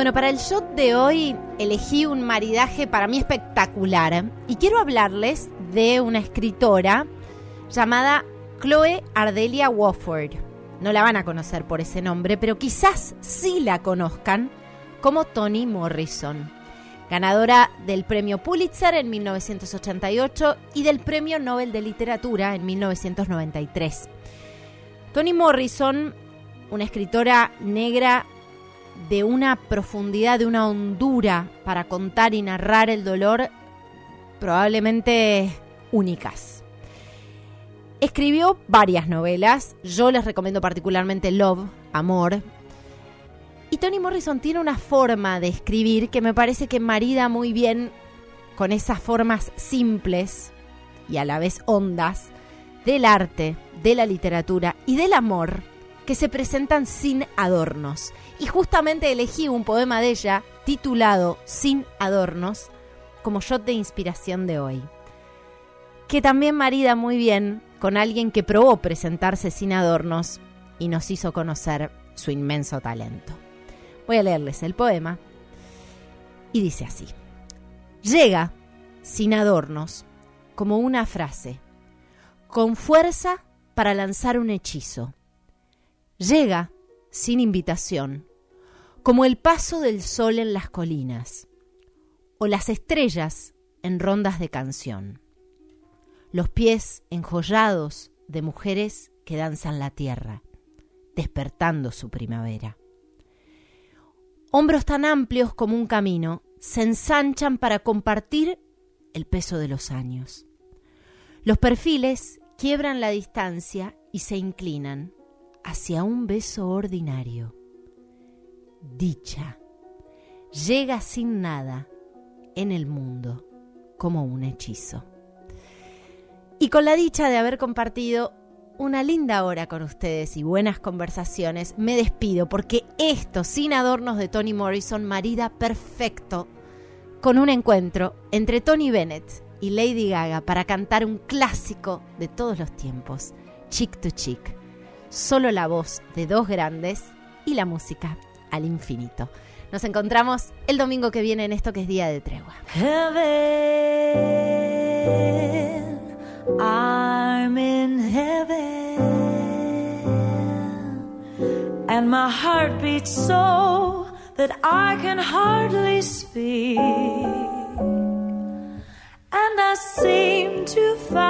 Bueno, para el shot de hoy elegí un maridaje para mí espectacular y quiero hablarles de una escritora llamada Chloe Ardelia Wofford. No la van a conocer por ese nombre, pero quizás sí la conozcan como Toni Morrison, ganadora del premio Pulitzer en 1988 y del premio Nobel de Literatura en 1993. Toni Morrison, una escritora negra de una profundidad, de una hondura para contar y narrar el dolor probablemente únicas. Escribió varias novelas, yo les recomiendo particularmente Love, Amor. Y Toni Morrison tiene una forma de escribir que me parece que marida muy bien con esas formas simples y a la vez hondas del arte, de la literatura y del amor que se presentan sin adornos. Y justamente elegí un poema de ella titulado Sin adornos como shot de inspiración de hoy, que también marida muy bien con alguien que probó presentarse sin adornos y nos hizo conocer su inmenso talento. Voy a leerles el poema y dice así. Llega sin adornos como una frase, con fuerza para lanzar un hechizo. Llega sin invitación, como el paso del sol en las colinas o las estrellas en rondas de canción los pies enjollados de mujeres que danzan la tierra, despertando su primavera. Hombros tan amplios como un camino se ensanchan para compartir el peso de los años. Los perfiles quiebran la distancia y se inclinan hacia un beso ordinario. Dicha llega sin nada en el mundo como un hechizo. Y con la dicha de haber compartido una linda hora con ustedes y buenas conversaciones, me despido porque esto, sin adornos de Toni Morrison, marida perfecto con un encuentro entre Tony Bennett y Lady Gaga para cantar un clásico de todos los tiempos, Chick to Chick. Solo la voz de dos grandes y la música al infinito. Nos encontramos el domingo que viene en esto que es Día de Tregua. I'm in heaven, and my heart beats so that I can hardly speak. And I seem to find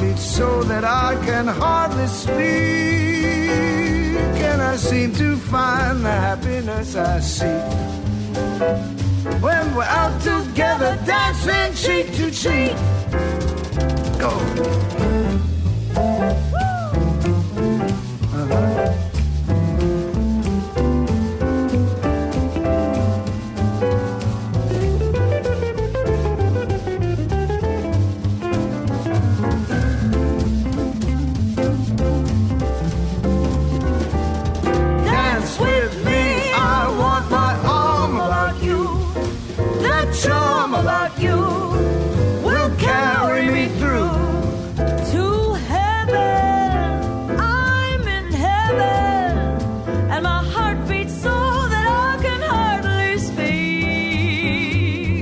Beats so that I can hardly speak. And I seem to find the happiness I seek. When we're out together dancing cheek to cheek. Go. You will carry me through. To heaven, I'm in heaven, and my heart beats so that I can hardly speak.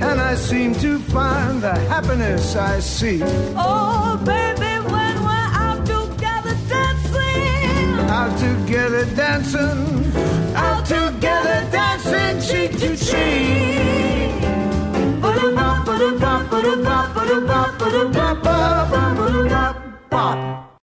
And I seem to find the happiness I see. Oh, baby, when we're out together dancing, Out together dancing, out together dancing, cheek to cheek. up.